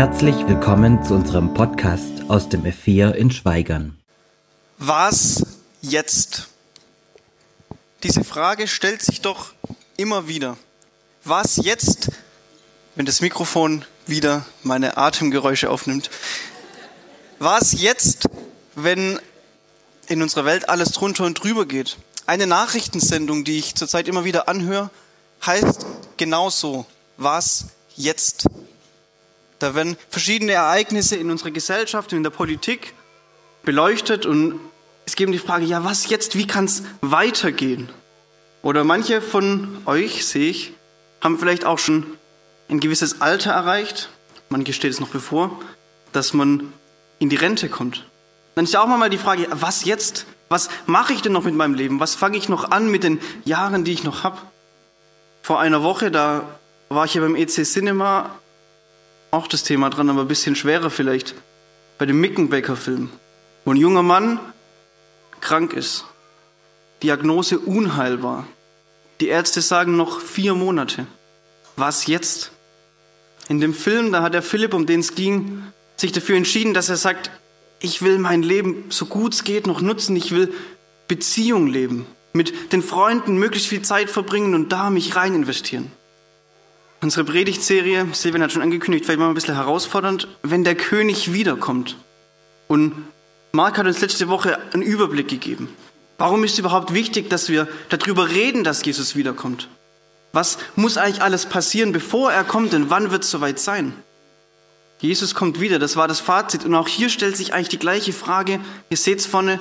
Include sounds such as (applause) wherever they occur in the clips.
Herzlich willkommen zu unserem Podcast aus dem F4 in Schweigern. Was jetzt? Diese Frage stellt sich doch immer wieder. Was jetzt, wenn das Mikrofon wieder meine Atemgeräusche aufnimmt? Was jetzt, wenn in unserer Welt alles drunter und drüber geht? Eine Nachrichtensendung, die ich zurzeit immer wieder anhöre, heißt genauso. Was jetzt? Da werden verschiedene Ereignisse in unserer Gesellschaft und in der Politik beleuchtet und es geht um die Frage, ja, was jetzt? Wie kann es weitergehen? Oder manche von euch, sehe ich, haben vielleicht auch schon ein gewisses Alter erreicht. Manche steht es noch bevor, dass man in die Rente kommt. Dann ist ja auch mal die Frage, was jetzt? Was mache ich denn noch mit meinem Leben? Was fange ich noch an mit den Jahren, die ich noch habe? Vor einer Woche, da war ich ja beim EC Cinema auch das Thema dran, aber ein bisschen schwerer vielleicht. Bei dem Mickenbecker-Film, wo ein junger Mann krank ist. Diagnose unheilbar. Die Ärzte sagen noch vier Monate. Was jetzt? In dem Film, da hat der Philipp, um den es ging, sich dafür entschieden, dass er sagt, ich will mein Leben so gut es geht noch nutzen, ich will Beziehung leben, mit den Freunden möglichst viel Zeit verbringen und da mich rein investieren. Unsere Predigtserie, Silvian hat schon angekündigt, vielleicht mal ein bisschen herausfordernd, wenn der König wiederkommt. Und Mark hat uns letzte Woche einen Überblick gegeben. Warum ist es überhaupt wichtig, dass wir darüber reden, dass Jesus wiederkommt? Was muss eigentlich alles passieren, bevor er kommt und wann wird es soweit sein? Jesus kommt wieder, das war das Fazit. Und auch hier stellt sich eigentlich die gleiche Frage. Ihr seht es vorne,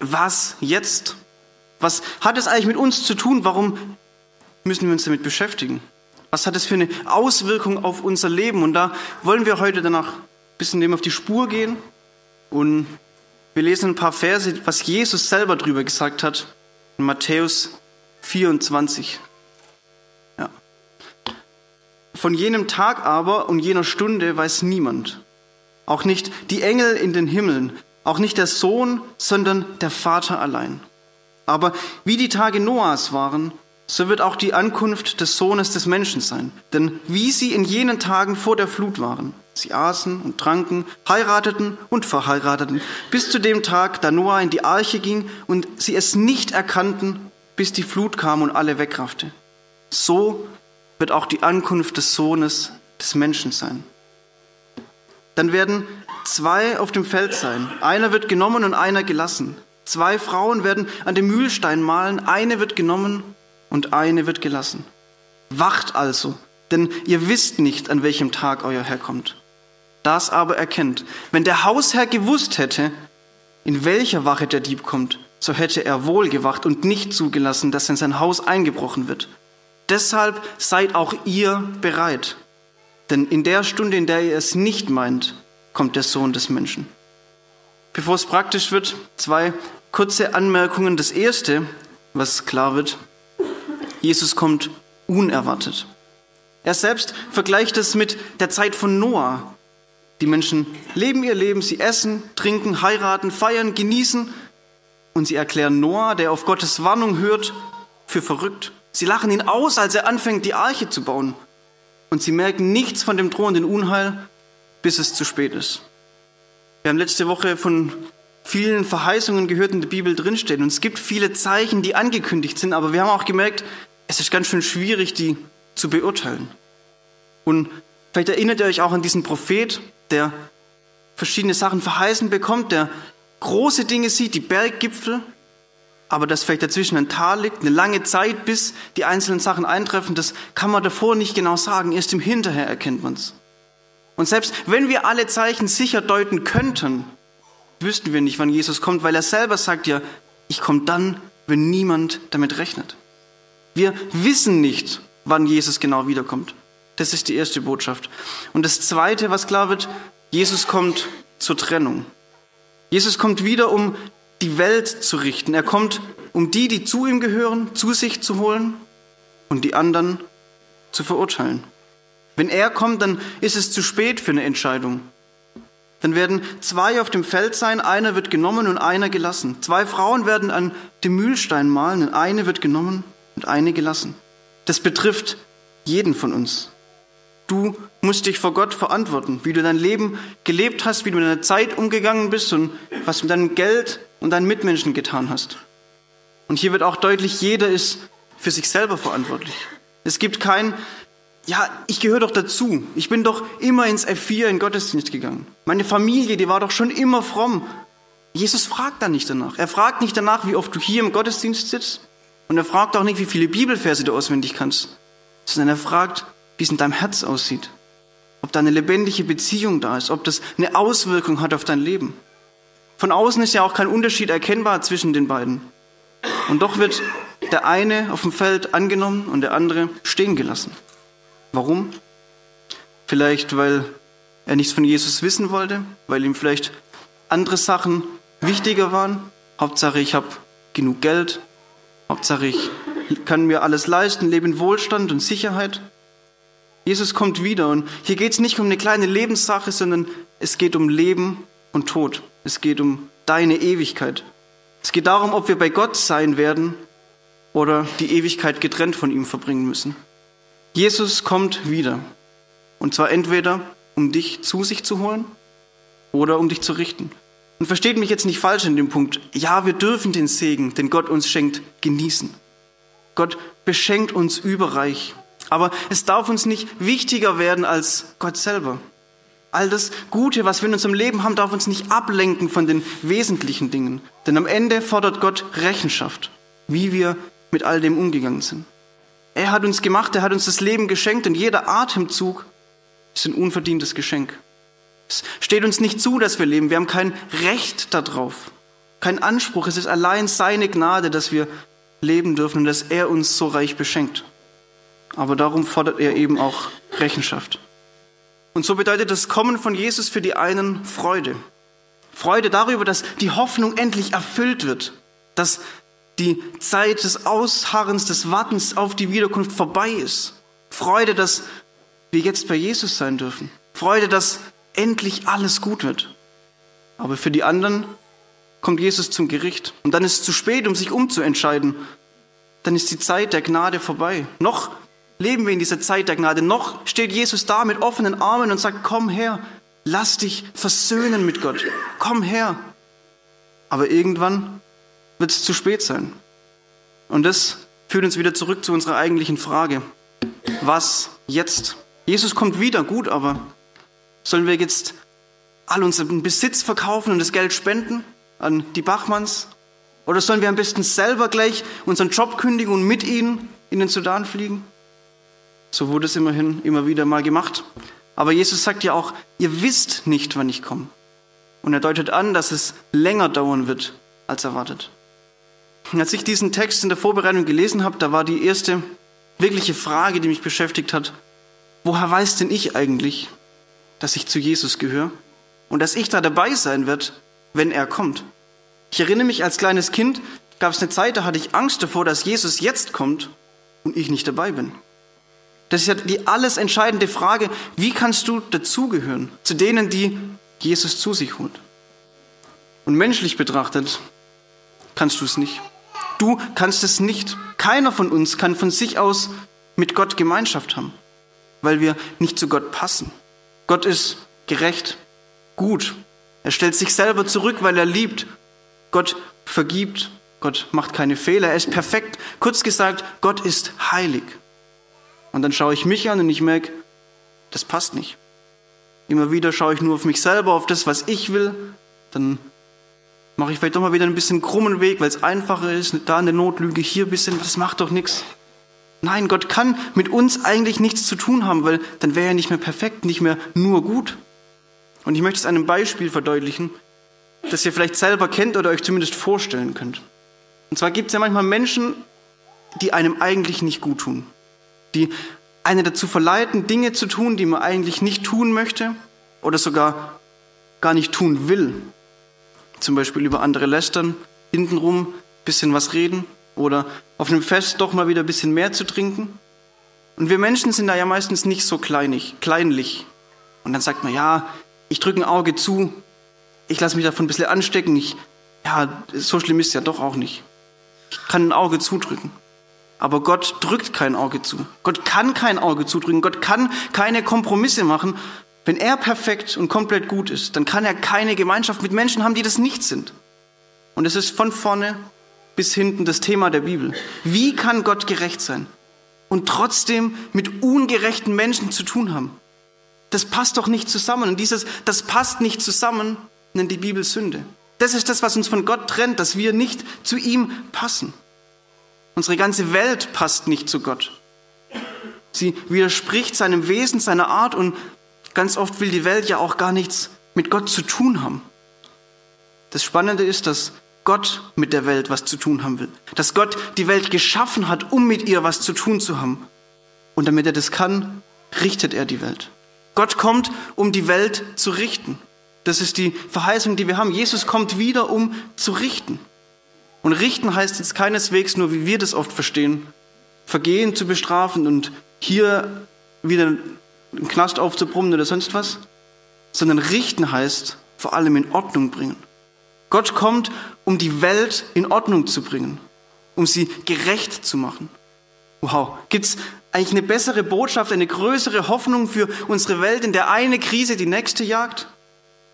was jetzt? Was hat es eigentlich mit uns zu tun? Warum müssen wir uns damit beschäftigen? Was hat es für eine Auswirkung auf unser Leben? Und da wollen wir heute danach ein bisschen dem auf die Spur gehen. Und wir lesen ein paar Verse, was Jesus selber drüber gesagt hat. In Matthäus 24. Ja. Von jenem Tag aber und jener Stunde weiß niemand. Auch nicht die Engel in den Himmeln, auch nicht der Sohn, sondern der Vater allein. Aber wie die Tage Noahs waren, so wird auch die Ankunft des Sohnes des Menschen sein. Denn wie sie in jenen Tagen vor der Flut waren, sie aßen und tranken, heirateten und verheirateten, bis zu dem Tag, da Noah in die Arche ging und sie es nicht erkannten, bis die Flut kam und alle wegraffte. So wird auch die Ankunft des Sohnes des Menschen sein. Dann werden zwei auf dem Feld sein. Einer wird genommen und einer gelassen. Zwei Frauen werden an dem Mühlstein malen. Eine wird genommen und eine wird gelassen. Wacht also, denn ihr wisst nicht, an welchem Tag euer Herr kommt. Das aber erkennt, wenn der Hausherr gewusst hätte, in welcher Wache der Dieb kommt, so hätte er wohl gewacht und nicht zugelassen, dass in sein Haus eingebrochen wird. Deshalb seid auch ihr bereit, denn in der Stunde, in der ihr es nicht meint, kommt der Sohn des Menschen. Bevor es praktisch wird, zwei kurze Anmerkungen. Das erste, was klar wird, Jesus kommt unerwartet. Er selbst vergleicht es mit der Zeit von Noah. Die Menschen leben ihr Leben, sie essen, trinken, heiraten, feiern, genießen und sie erklären Noah, der auf Gottes Warnung hört, für verrückt. Sie lachen ihn aus, als er anfängt, die Arche zu bauen. Und sie merken nichts von dem drohenden Unheil, bis es zu spät ist. Wir haben letzte Woche von vielen Verheißungen gehört in der Bibel drinstehen. Und es gibt viele Zeichen, die angekündigt sind, aber wir haben auch gemerkt, es ist ganz schön schwierig, die zu beurteilen. Und vielleicht erinnert ihr euch auch an diesen Prophet, der verschiedene Sachen verheißen bekommt, der große Dinge sieht, die Berggipfel, aber dass vielleicht dazwischen ein Tal liegt, eine lange Zeit, bis die einzelnen Sachen eintreffen, das kann man davor nicht genau sagen. Erst im Hinterher erkennt man es. Und selbst wenn wir alle Zeichen sicher deuten könnten, wüssten wir nicht, wann Jesus kommt, weil er selber sagt ja, ich komme dann, wenn niemand damit rechnet. Wir wissen nicht, wann Jesus genau wiederkommt. Das ist die erste Botschaft. Und das Zweite, was klar wird, Jesus kommt zur Trennung. Jesus kommt wieder, um die Welt zu richten. Er kommt, um die, die zu ihm gehören, zu sich zu holen und die anderen zu verurteilen. Wenn er kommt, dann ist es zu spät für eine Entscheidung. Dann werden zwei auf dem Feld sein, einer wird genommen und einer gelassen. Zwei Frauen werden an dem Mühlstein malen und eine wird genommen und eine gelassen. Das betrifft jeden von uns. Du musst dich vor Gott verantworten, wie du dein Leben gelebt hast, wie du mit deiner Zeit umgegangen bist und was du mit deinem Geld und deinen Mitmenschen getan hast. Und hier wird auch deutlich, jeder ist für sich selber verantwortlich. Es gibt kein, ja, ich gehöre doch dazu. Ich bin doch immer ins F4 in Gottesdienst gegangen. Meine Familie, die war doch schon immer fromm. Jesus fragt da nicht danach. Er fragt nicht danach, wie oft du hier im Gottesdienst sitzt. Und er fragt auch nicht, wie viele Bibelverse du auswendig kannst. Sondern er fragt, wie es in deinem Herz aussieht. Ob da eine lebendige Beziehung da ist, ob das eine Auswirkung hat auf dein Leben. Von außen ist ja auch kein Unterschied erkennbar zwischen den beiden. Und doch wird der eine auf dem Feld angenommen und der andere stehen gelassen. Warum? Vielleicht, weil er nichts von Jesus wissen wollte, weil ihm vielleicht andere Sachen wichtiger waren. Hauptsache, ich habe genug Geld. Hauptsache, ich kann mir alles leisten, lebe in Wohlstand und Sicherheit. Jesus kommt wieder und hier geht es nicht um eine kleine Lebenssache, sondern es geht um Leben und Tod. Es geht um deine Ewigkeit. Es geht darum, ob wir bei Gott sein werden oder die Ewigkeit getrennt von ihm verbringen müssen. Jesus kommt wieder. Und zwar entweder, um dich zu sich zu holen oder um dich zu richten. Und versteht mich jetzt nicht falsch in dem Punkt. Ja, wir dürfen den Segen, den Gott uns schenkt, genießen. Gott beschenkt uns überreich. Aber es darf uns nicht wichtiger werden als Gott selber. All das Gute, was wir in unserem Leben haben, darf uns nicht ablenken von den wesentlichen Dingen. Denn am Ende fordert Gott Rechenschaft, wie wir mit all dem umgegangen sind. Er hat uns gemacht, er hat uns das Leben geschenkt und jeder Atemzug ist ein unverdientes Geschenk. Es steht uns nicht zu, dass wir leben. Wir haben kein Recht darauf, kein Anspruch. Es ist allein seine Gnade, dass wir leben dürfen und dass er uns so reich beschenkt. Aber darum fordert er eben auch Rechenschaft. Und so bedeutet das Kommen von Jesus für die einen Freude. Freude darüber, dass die Hoffnung endlich erfüllt wird, dass die Zeit des Ausharrens, des Wartens auf die Wiederkunft vorbei ist. Freude, dass wir jetzt bei Jesus sein dürfen. Freude, dass endlich alles gut wird. Aber für die anderen kommt Jesus zum Gericht. Und dann ist es zu spät, um sich umzuentscheiden. Dann ist die Zeit der Gnade vorbei. Noch leben wir in dieser Zeit der Gnade. Noch steht Jesus da mit offenen Armen und sagt, komm her, lass dich versöhnen mit Gott. Komm her. Aber irgendwann wird es zu spät sein. Und das führt uns wieder zurück zu unserer eigentlichen Frage. Was jetzt? Jesus kommt wieder, gut, aber sollen wir jetzt all unseren Besitz verkaufen und das Geld spenden an die Bachmanns? Oder sollen wir am besten selber gleich unseren Job kündigen und mit ihnen in den Sudan fliegen? So wurde es immerhin immer wieder mal gemacht. Aber Jesus sagt ja auch, ihr wisst nicht, wann ich komme. Und er deutet an, dass es länger dauern wird als erwartet. Als ich diesen Text in der Vorbereitung gelesen habe, da war die erste wirkliche Frage, die mich beschäftigt hat, woher weiß denn ich eigentlich, dass ich zu Jesus gehöre und dass ich da dabei sein werde, wenn er kommt? Ich erinnere mich, als kleines Kind gab es eine Zeit, da hatte ich Angst davor, dass Jesus jetzt kommt und ich nicht dabei bin. Das ist ja die alles entscheidende Frage, wie kannst du dazugehören zu denen, die Jesus zu sich holt? Und menschlich betrachtet kannst du es nicht. Du kannst es nicht. Keiner von uns kann von sich aus mit Gott Gemeinschaft haben, weil wir nicht zu Gott passen. Gott ist gerecht, gut. Er stellt sich selber zurück, weil er liebt. Gott vergibt. Gott macht keine Fehler. Er ist perfekt. Kurz gesagt, Gott ist heilig. Und dann schaue ich mich an und ich merke, das passt nicht. Immer wieder schaue ich nur auf mich selber, auf das, was ich will. Dann mache ich vielleicht doch mal wieder ein bisschen krummen Weg, weil es einfacher ist. Da eine Notlüge, hier ein bisschen, das macht doch nichts. Nein, Gott kann mit uns eigentlich nichts zu tun haben, weil dann wäre er nicht mehr perfekt, nicht mehr nur gut. Und ich möchte es einem Beispiel verdeutlichen, das ihr vielleicht selber kennt oder euch zumindest vorstellen könnt. Und zwar gibt es ja manchmal Menschen, die einem eigentlich nicht gut tun die einen dazu verleiten, Dinge zu tun, die man eigentlich nicht tun möchte oder sogar gar nicht tun will. Zum Beispiel über andere lästern, hintenrum bisschen was reden oder auf einem Fest doch mal wieder ein bisschen mehr zu trinken. Und wir Menschen sind da ja meistens nicht so kleinig, kleinlich. Und dann sagt man, ja, ich drücke ein Auge zu, ich lasse mich davon ein bisschen anstecken. Ich, ja, so schlimm ist es ja doch auch nicht. Ich kann ein Auge zudrücken. Aber Gott drückt kein Auge zu. Gott kann kein Auge zudrücken. Gott kann keine Kompromisse machen. Wenn er perfekt und komplett gut ist, dann kann er keine Gemeinschaft mit Menschen haben, die das nicht sind. Und es ist von vorne bis hinten das Thema der Bibel. Wie kann Gott gerecht sein und trotzdem mit ungerechten Menschen zu tun haben? Das passt doch nicht zusammen. Und dieses, das passt nicht zusammen, nennt die Bibel Sünde. Das ist das, was uns von Gott trennt, dass wir nicht zu ihm passen. Unsere ganze Welt passt nicht zu Gott. Sie widerspricht seinem Wesen, seiner Art und ganz oft will die Welt ja auch gar nichts mit Gott zu tun haben. Das Spannende ist, dass Gott mit der Welt was zu tun haben will. Dass Gott die Welt geschaffen hat, um mit ihr was zu tun zu haben. Und damit er das kann, richtet er die Welt. Gott kommt, um die Welt zu richten. Das ist die Verheißung, die wir haben. Jesus kommt wieder, um zu richten. Und richten heißt jetzt keineswegs nur, wie wir das oft verstehen, Vergehen zu bestrafen und hier wieder einen Knast aufzubrummen oder sonst was, sondern richten heißt vor allem in Ordnung bringen. Gott kommt, um die Welt in Ordnung zu bringen, um sie gerecht zu machen. Wow, gibt's eigentlich eine bessere Botschaft, eine größere Hoffnung für unsere Welt, in der eine Krise die nächste jagt?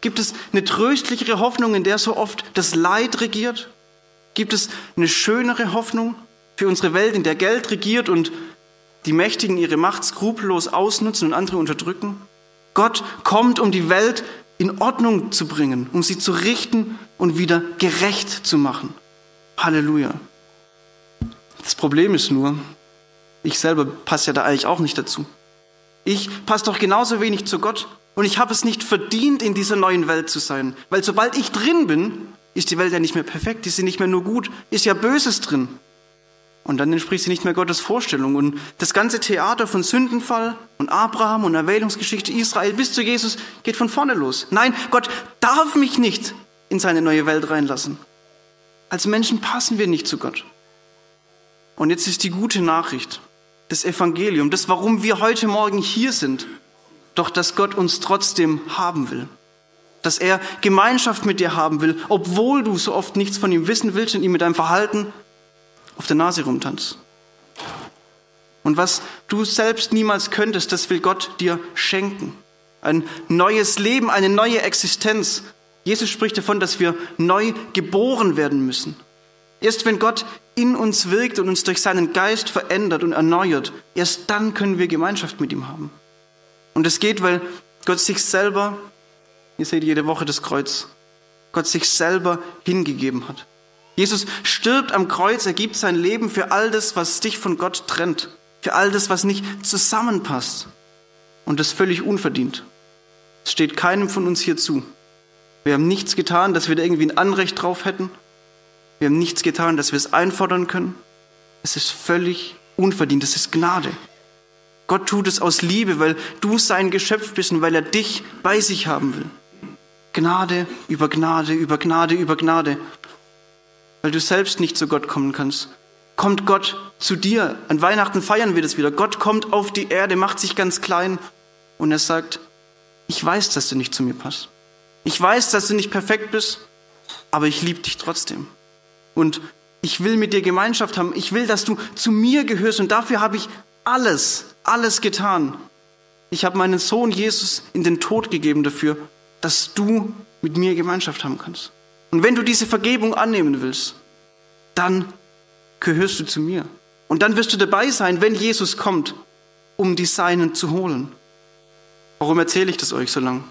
Gibt es eine tröstlichere Hoffnung, in der so oft das Leid regiert? Gibt es eine schönere Hoffnung für unsere Welt, in der Geld regiert und die Mächtigen ihre Macht skrupellos ausnutzen und andere unterdrücken? Gott kommt, um die Welt in Ordnung zu bringen, um sie zu richten und wieder gerecht zu machen. Halleluja. Das Problem ist nur, ich selber passe ja da eigentlich auch nicht dazu. Ich passe doch genauso wenig zu Gott und ich habe es nicht verdient, in dieser neuen Welt zu sein. Weil sobald ich drin bin, ist die Welt ja nicht mehr perfekt, ist sie nicht mehr nur gut, ist ja Böses drin. Und dann entspricht sie nicht mehr Gottes Vorstellung. Und das ganze Theater von Sündenfall und Abraham und Erwählungsgeschichte Israel bis zu Jesus geht von vorne los. Nein, Gott darf mich nicht in seine neue Welt reinlassen. Als Menschen passen wir nicht zu Gott. Und jetzt ist die gute Nachricht das Evangelium, das, warum wir heute Morgen hier sind, doch dass Gott uns trotzdem haben will. Dass er Gemeinschaft mit dir haben will, obwohl du so oft nichts von ihm wissen willst und ihm mit deinem Verhalten auf der Nase rumtanzt. Und was du selbst niemals könntest, das will Gott dir schenken. Ein neues Leben, eine neue Existenz. Jesus spricht davon, dass wir neu geboren werden müssen. Erst wenn Gott in uns wirkt und uns durch seinen Geist verändert und erneuert, erst dann können wir Gemeinschaft mit ihm haben. Und es geht, weil Gott sich selber, ihr seht jede Woche das Kreuz, Gott sich selber hingegeben hat. Jesus stirbt am Kreuz, er gibt sein Leben für all das, was dich von Gott trennt, für all das, was nicht zusammenpasst. Und das völlig unverdient. Es steht keinem von uns hier zu. Wir haben nichts getan, dass wir da irgendwie ein Anrecht drauf hätten. Wir haben nichts getan, dass wir es einfordern können. Es ist völlig unverdient. Es ist Gnade. Gott tut es aus Liebe, weil du sein Geschöpf bist und weil er dich bei sich haben will. Gnade über Gnade über Gnade über Gnade. Weil du selbst nicht zu Gott kommen kannst. Kommt Gott zu dir. An Weihnachten feiern wir das wieder. Gott kommt auf die Erde, macht sich ganz klein und er sagt, ich weiß, dass du nicht zu mir passt. Ich weiß, dass du nicht perfekt bist, aber ich liebe dich trotzdem und ich will mit dir Gemeinschaft haben. Ich will, dass du zu mir gehörst und dafür habe ich alles, alles getan. Ich habe meinen Sohn Jesus in den Tod gegeben dafür, dass du mit mir Gemeinschaft haben kannst. Und wenn du diese Vergebung annehmen willst, dann gehörst du zu mir. Und dann wirst du dabei sein, wenn Jesus kommt, um die Seinen zu holen. Warum erzähle ich das euch so lang?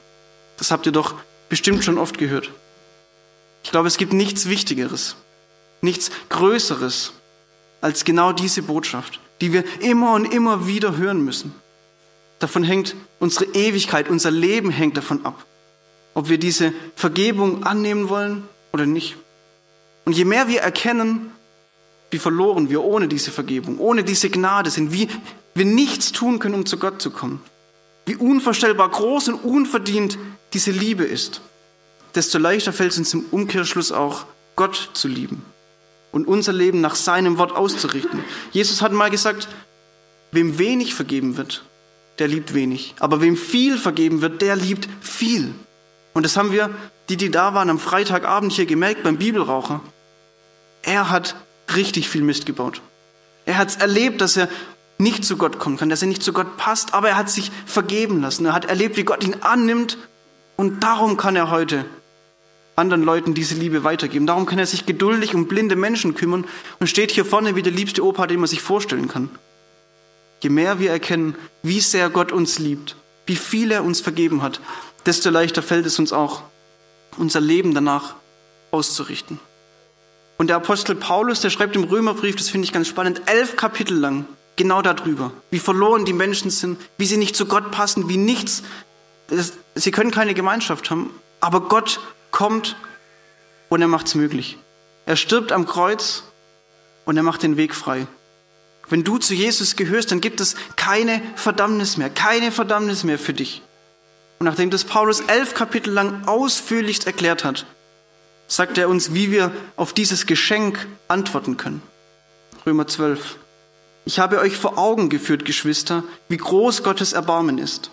Das habt ihr doch bestimmt schon oft gehört. Ich glaube, es gibt nichts Wichtigeres, nichts Größeres als genau diese Botschaft, die wir immer und immer wieder hören müssen. Davon hängt unsere Ewigkeit, unser Leben hängt davon ab, ob wir diese Vergebung annehmen wollen oder nicht. Und je mehr wir erkennen, wie verloren wir ohne diese Vergebung, ohne diese Gnade sind, wie wir nichts tun können, um zu Gott zu kommen, wie unvorstellbar groß und unverdient diese Liebe ist, desto leichter fällt es uns im Umkehrschluss auch, Gott zu lieben und unser Leben nach seinem Wort auszurichten. Jesus hat mal gesagt, wem wenig vergeben wird, der liebt wenig. Aber wem viel vergeben wird, der liebt viel. Und das haben wir, die, die da waren, am Freitagabend hier gemerkt beim Bibelraucher. Er hat richtig viel Mist gebaut. Er hat es erlebt, dass er nicht zu Gott kommen kann, dass er nicht zu Gott passt, aber er hat sich vergeben lassen. Er hat erlebt, wie Gott ihn annimmt und darum kann er heute anderen Leuten diese Liebe weitergeben. Darum kann er sich geduldig um blinde Menschen kümmern und steht hier vorne wie der liebste Opa, den man sich vorstellen kann. Je mehr wir erkennen, wie sehr Gott uns liebt, wie viel er uns vergeben hat, desto leichter fällt es uns auch, unser Leben danach auszurichten. Und der Apostel Paulus, der schreibt im Römerbrief, das finde ich ganz spannend, elf Kapitel lang genau darüber, wie verloren die Menschen sind, wie sie nicht zu Gott passen, wie nichts, sie können keine Gemeinschaft haben, aber Gott kommt und er macht es möglich. Er stirbt am Kreuz und er macht den Weg frei. Wenn du zu Jesus gehörst, dann gibt es keine Verdammnis mehr, keine Verdammnis mehr für dich. Und nachdem das Paulus elf Kapitel lang ausführlichst erklärt hat, sagt er uns, wie wir auf dieses Geschenk antworten können. Römer 12. Ich habe euch vor Augen geführt, Geschwister, wie groß Gottes Erbarmen ist.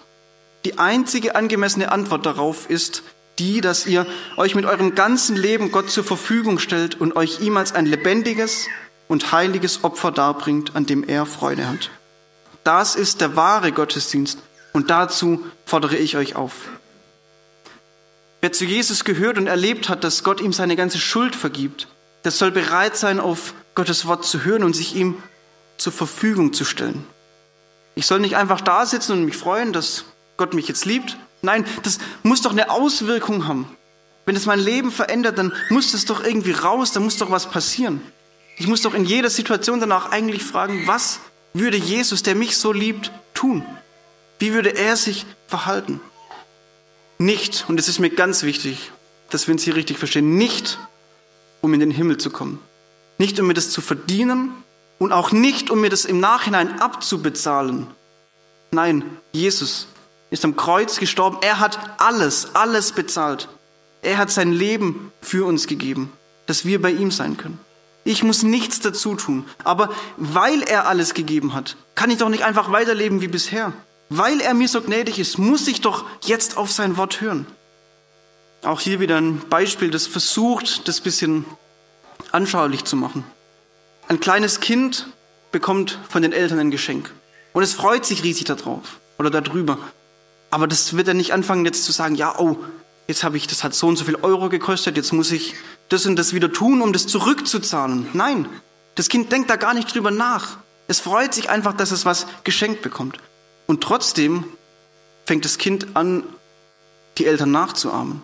Die einzige angemessene Antwort darauf ist die, dass ihr euch mit eurem ganzen Leben Gott zur Verfügung stellt und euch ihm als ein lebendiges und heiliges Opfer darbringt, an dem er Freude hat. Das ist der wahre Gottesdienst und dazu fordere ich euch auf. Wer zu Jesus gehört und erlebt hat, dass Gott ihm seine ganze Schuld vergibt, der soll bereit sein, auf Gottes Wort zu hören und sich ihm zur Verfügung zu stellen. Ich soll nicht einfach da sitzen und mich freuen, dass Gott mich jetzt liebt. Nein, das muss doch eine Auswirkung haben. Wenn es mein Leben verändert, dann muss das doch irgendwie raus, dann muss doch was passieren. Ich muss doch in jeder Situation danach eigentlich fragen, was würde Jesus, der mich so liebt, tun? Wie würde er sich verhalten? Nicht, und es ist mir ganz wichtig, dass wir uns hier richtig verstehen, nicht, um in den Himmel zu kommen. Nicht, um mir das zu verdienen, und auch nicht, um mir das im Nachhinein abzubezahlen. Nein, Jesus ist am Kreuz gestorben. Er hat alles, alles bezahlt. Er hat sein Leben für uns gegeben, dass wir bei ihm sein können. Ich muss nichts dazu tun. Aber weil er alles gegeben hat, kann ich doch nicht einfach weiterleben wie bisher. Weil er mir so gnädig ist, muss ich doch jetzt auf sein Wort hören. Auch hier wieder ein Beispiel, das versucht, das bisschen anschaulich zu machen. Ein kleines Kind bekommt von den Eltern ein Geschenk. Und es freut sich riesig darauf oder darüber. Aber das wird er nicht anfangen jetzt zu sagen, ja, oh, jetzt habe ich, das hat so und so viel Euro gekostet, jetzt muss ich das und das wieder tun, um das zurückzuzahlen. Nein, das Kind denkt da gar nicht drüber nach. Es freut sich einfach, dass es was geschenkt bekommt. Und trotzdem fängt das Kind an, die Eltern nachzuahmen.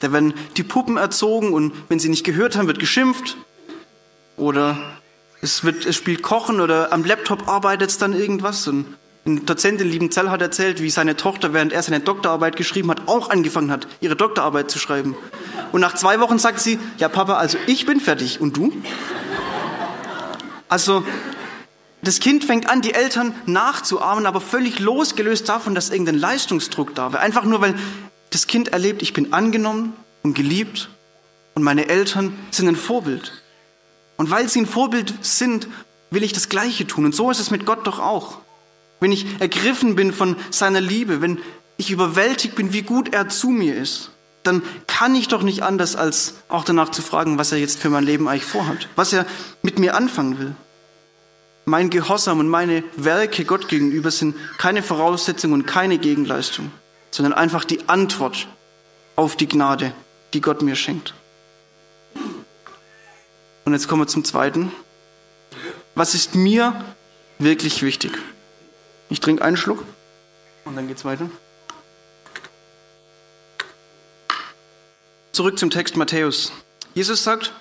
Da werden die Puppen erzogen und wenn sie nicht gehört haben, wird geschimpft. Oder es, wird, es spielt Kochen oder am Laptop arbeitet es dann irgendwas. Und ein Dozent in Liebenzell hat erzählt, wie seine Tochter, während er seine Doktorarbeit geschrieben hat, auch angefangen hat, ihre Doktorarbeit zu schreiben. Und nach zwei Wochen sagt sie, ja Papa, also ich bin fertig. Und du? Also das Kind fängt an, die Eltern nachzuahmen, aber völlig losgelöst davon, dass irgendein Leistungsdruck da wäre. Einfach nur, weil das Kind erlebt, ich bin angenommen und geliebt und meine Eltern sind ein Vorbild. Und weil sie ein Vorbild sind, will ich das Gleiche tun. Und so ist es mit Gott doch auch. Wenn ich ergriffen bin von seiner Liebe, wenn ich überwältigt bin, wie gut er zu mir ist, dann kann ich doch nicht anders, als auch danach zu fragen, was er jetzt für mein Leben eigentlich vorhat, was er mit mir anfangen will. Mein Gehorsam und meine Werke Gott gegenüber sind keine Voraussetzung und keine Gegenleistung, sondern einfach die Antwort auf die Gnade, die Gott mir schenkt. Und jetzt kommen wir zum zweiten. Was ist mir wirklich wichtig? Ich trinke einen Schluck und dann geht's weiter. Zurück zum Text Matthäus. Jesus sagt,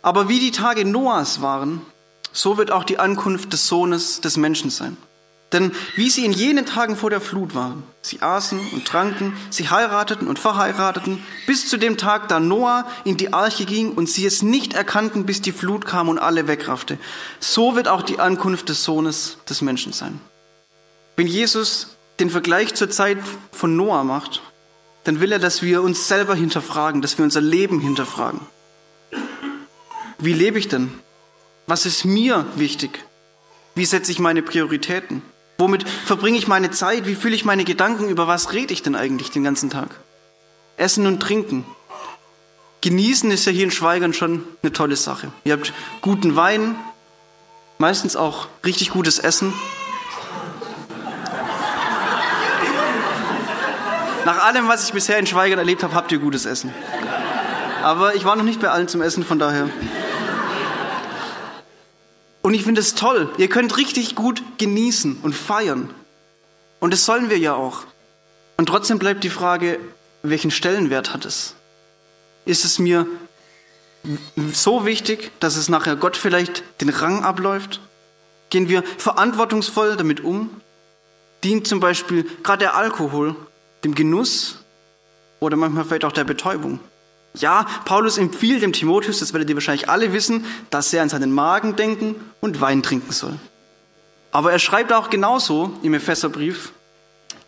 aber wie die Tage Noahs waren, so wird auch die Ankunft des Sohnes des Menschen sein. Denn wie sie in jenen Tagen vor der Flut waren, sie aßen und tranken, sie heirateten und verheirateten, bis zu dem Tag, da Noah in die Arche ging und sie es nicht erkannten, bis die Flut kam und alle wegraffte. So wird auch die Ankunft des Sohnes des Menschen sein. Wenn Jesus den Vergleich zur Zeit von Noah macht, dann will er, dass wir uns selber hinterfragen, dass wir unser Leben hinterfragen. Wie lebe ich denn? Was ist mir wichtig? Wie setze ich meine Prioritäten? Womit verbringe ich meine Zeit? Wie fühle ich meine Gedanken? Über was rede ich denn eigentlich den ganzen Tag? Essen und trinken. Genießen ist ja hier in Schweigern schon eine tolle Sache. Ihr habt guten Wein, meistens auch richtig gutes Essen. Nach allem, was ich bisher in Schweigern erlebt habe, habt ihr gutes Essen. Aber ich war noch nicht bei allen zum Essen, von daher. Und ich finde es toll. Ihr könnt richtig gut genießen und feiern. Und das sollen wir ja auch. Und trotzdem bleibt die Frage, welchen Stellenwert hat es? Ist es mir so wichtig, dass es nachher Gott vielleicht den Rang abläuft? Gehen wir verantwortungsvoll damit um? Dient zum Beispiel gerade der Alkohol dem Genuss oder manchmal vielleicht auch der Betäubung? Ja, Paulus empfiehlt dem Timotheus, das werdet ihr wahrscheinlich alle wissen, dass er an seinen Magen denken und Wein trinken soll. Aber er schreibt auch genauso im Epheserbrief,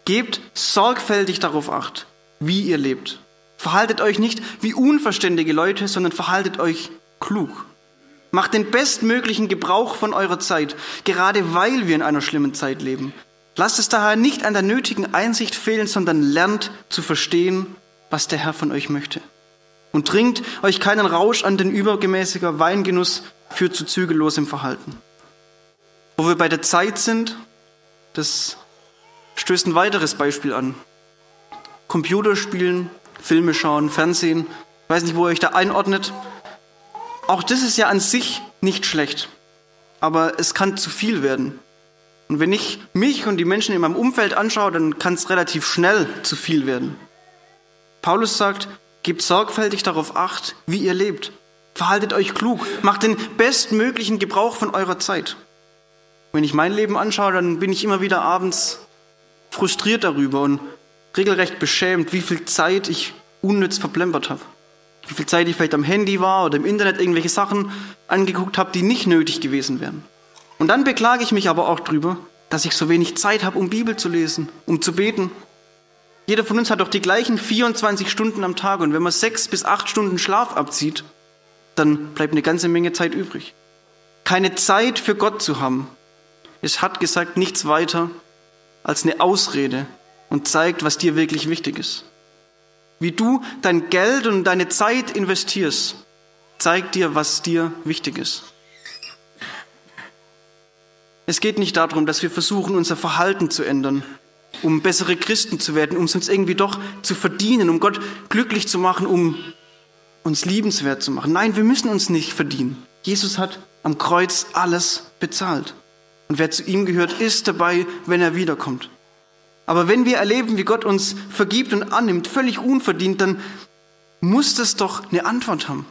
gebt sorgfältig darauf acht, wie ihr lebt. Verhaltet euch nicht wie unverständige Leute, sondern verhaltet euch klug. Macht den bestmöglichen Gebrauch von eurer Zeit, gerade weil wir in einer schlimmen Zeit leben. Lasst es daher nicht an der nötigen Einsicht fehlen, sondern lernt zu verstehen, was der Herr von euch möchte. Und trinkt euch keinen Rausch an, denn übergemäßiger Weingenuss führt zu zügellosem Verhalten. Wo wir bei der Zeit sind, das stößt ein weiteres Beispiel an. Computerspielen, Filme schauen, Fernsehen, ich weiß nicht, wo ihr euch da einordnet. Auch das ist ja an sich nicht schlecht, aber es kann zu viel werden. Und wenn ich mich und die Menschen in meinem Umfeld anschaue, dann kann es relativ schnell zu viel werden. Paulus sagt, gebt sorgfältig darauf acht, wie ihr lebt. Verhaltet euch klug, macht den bestmöglichen Gebrauch von eurer Zeit. Wenn ich mein Leben anschaue, dann bin ich immer wieder abends frustriert darüber und regelrecht beschämt, wie viel Zeit ich unnütz verplempert habe. Wie viel Zeit ich vielleicht am Handy war oder im Internet irgendwelche Sachen angeguckt habe, die nicht nötig gewesen wären. Und dann beklage ich mich aber auch darüber, dass ich so wenig Zeit habe, um Bibel zu lesen, um zu beten. Jeder von uns hat doch die gleichen 24 Stunden am Tag und wenn man sechs bis acht Stunden Schlaf abzieht, dann bleibt eine ganze Menge Zeit übrig. Keine Zeit für Gott zu haben, ist, hat gesagt, nichts weiter als eine Ausrede und zeigt, was dir wirklich wichtig ist. Wie du dein Geld und deine Zeit investierst, zeigt dir, was dir wichtig ist. Es geht nicht darum, dass wir versuchen, unser Verhalten zu ändern, um bessere Christen zu werden, um es uns irgendwie doch zu verdienen, um Gott glücklich zu machen, um uns liebenswert zu machen. Nein, wir müssen uns nicht verdienen. Jesus hat am Kreuz alles bezahlt. Und wer zu ihm gehört, ist dabei, wenn er wiederkommt. Aber wenn wir erleben, wie Gott uns vergibt und annimmt, völlig unverdient, dann muss das doch eine Antwort haben.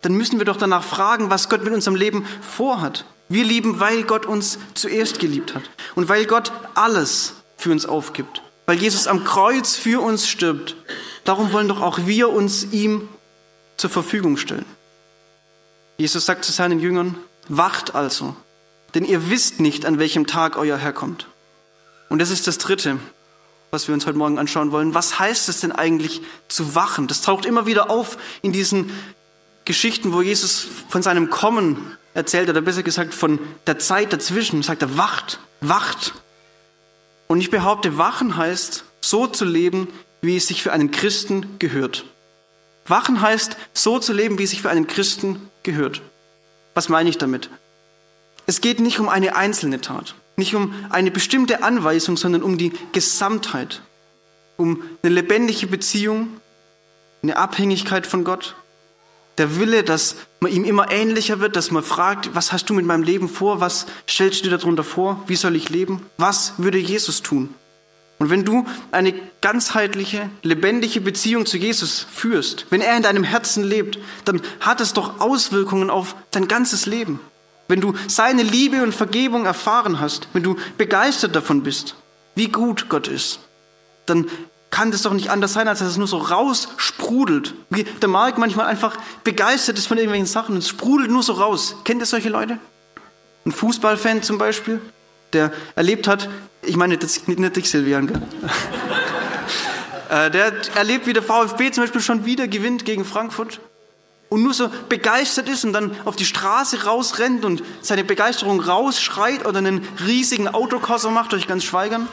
Dann müssen wir doch danach fragen, was Gott mit unserem Leben vorhat. Wir lieben, weil Gott uns zuerst geliebt hat und weil Gott alles für uns aufgibt, weil Jesus am Kreuz für uns stirbt. Darum wollen doch auch wir uns ihm zur Verfügung stellen. Jesus sagt zu seinen Jüngern, wacht also, denn ihr wisst nicht, an welchem Tag euer Herr kommt. Und das ist das Dritte, was wir uns heute Morgen anschauen wollen. Was heißt es denn eigentlich zu wachen? Das taucht immer wieder auf in diesen Geschichten, wo Jesus von seinem Kommen erzählt, oder besser gesagt von der Zeit dazwischen, sagt er, wacht, wacht. Und ich behaupte, wachen heißt, so zu leben, wie es sich für einen Christen gehört. Wachen heißt, so zu leben, wie es sich für einen Christen gehört. Was meine ich damit? Es geht nicht um eine einzelne Tat. Nicht um eine bestimmte Anweisung, sondern um die Gesamtheit. Um eine lebendige Beziehung, eine Abhängigkeit von Gott. Der Wille, dass man ihm immer ähnlicher wird, dass man fragt, was hast du mit meinem Leben vor? Was stellst du dir darunter vor? Wie soll ich leben? Was würde Jesus tun? Und wenn du eine ganzheitliche, lebendige Beziehung zu Jesus führst, wenn er in deinem Herzen lebt, dann hat es doch Auswirkungen auf dein ganzes Leben wenn du seine Liebe und Vergebung erfahren hast, wenn du begeistert davon bist, wie gut Gott ist, dann kann das doch nicht anders sein, als dass es nur so raussprudelt. Wie der Mark manchmal einfach begeistert ist von irgendwelchen Sachen und sprudelt nur so raus. Kennt ihr solche Leute? Ein Fußballfan zum Beispiel, der erlebt hat, ich meine das, nicht dich, Silvian, gell? (laughs) Äh, der erlebt, wie der VfB zum Beispiel schon wieder gewinnt gegen Frankfurt und nur so begeistert ist und dann auf die Straße rausrennt und seine Begeisterung rausschreit oder einen riesigen Autokorso macht durch ganz Schweigern.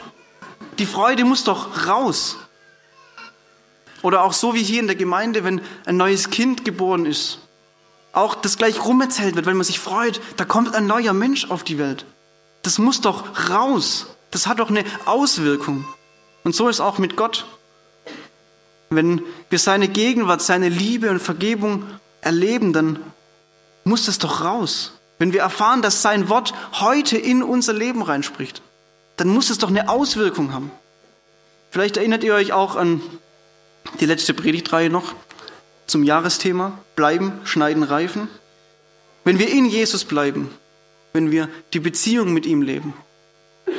Die Freude muss doch raus. Oder auch so wie hier in der Gemeinde, wenn ein neues Kind geboren ist. auch das gleich rumerzählt wird, wenn man sich freut, da kommt ein neuer Mensch auf die Welt. Das muss doch raus. Das hat doch eine Auswirkung. Und so ist auch mit Gott. Wenn wir seine Gegenwart, seine Liebe und Vergebung erleben, dann muss das doch raus. Wenn wir erfahren, dass sein Wort heute in unser Leben reinspricht, dann muss es doch eine Auswirkung haben. Vielleicht erinnert ihr euch auch an die letzte Predigtreihe noch zum Jahresthema Bleiben, Schneiden, Reifen. Wenn wir in Jesus bleiben, wenn wir die Beziehung mit ihm leben,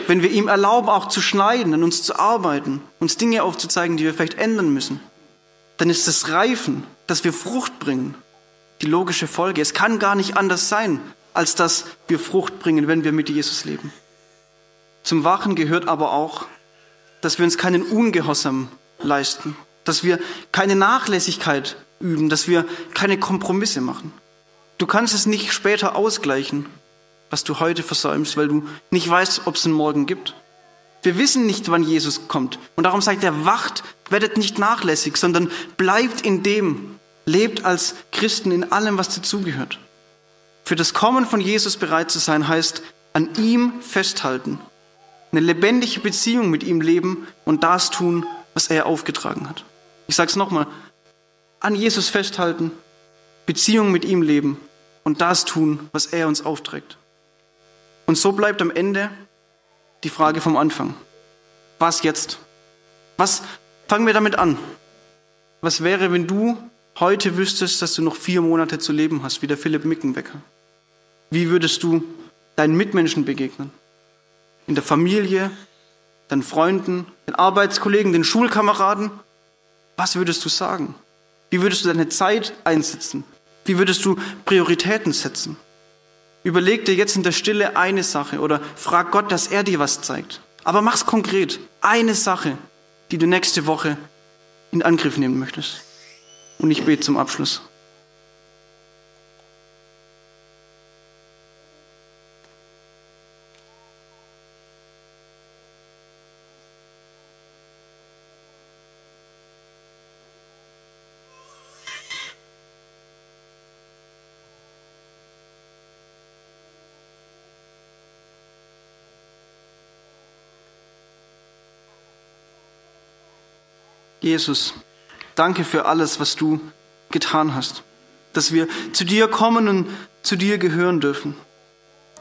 wenn wir ihm erlauben, auch zu schneiden, an uns zu arbeiten, uns Dinge aufzuzeigen, die wir vielleicht ändern müssen, dann ist das Reifen, dass wir Frucht bringen, die logische Folge. Es kann gar nicht anders sein, als dass wir Frucht bringen, wenn wir mit Jesus leben. Zum Wachen gehört aber auch, dass wir uns keinen Ungehorsam leisten, dass wir keine Nachlässigkeit üben, dass wir keine Kompromisse machen. Du kannst es nicht später ausgleichen, was du heute versäumst, weil du nicht weißt, ob es einen Morgen gibt. Wir wissen nicht, wann Jesus kommt. Und darum sagt er, wacht, werdet nicht nachlässig, sondern bleibt in dem, lebt als Christen in allem, was dazugehört. Für das Kommen von Jesus bereit zu sein, heißt an ihm festhalten, eine lebendige Beziehung mit ihm leben und das tun, was er aufgetragen hat. Ich sage es nochmal, an Jesus festhalten, Beziehung mit ihm leben und das tun, was er uns aufträgt. Und so bleibt am Ende die Frage vom Anfang. Was jetzt? Was fangen wir damit an? Was wäre, wenn du heute wüsstest, dass du noch vier Monate zu leben hast, wie der Philipp Mickenbecker? Wie würdest du deinen Mitmenschen begegnen? In der Familie, deinen Freunden, den Arbeitskollegen, den Schulkameraden? Was würdest du sagen? Wie würdest du deine Zeit einsetzen? Wie würdest du Prioritäten setzen? Überleg dir jetzt in der Stille eine Sache oder frag Gott, dass er dir was zeigt. Aber mach's konkret. Eine Sache, die du nächste Woche in Angriff nehmen möchtest. Und ich bete zum Abschluss. Jesus, danke für alles, was du getan hast, dass wir zu dir kommen und zu dir gehören dürfen.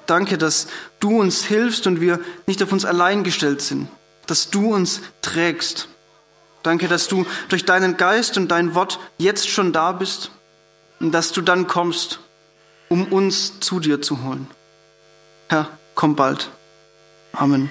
Danke, dass du uns hilfst und wir nicht auf uns allein gestellt sind, dass du uns trägst. Danke, dass du durch deinen Geist und dein Wort jetzt schon da bist und dass du dann kommst, um uns zu dir zu holen. Herr, komm bald. Amen.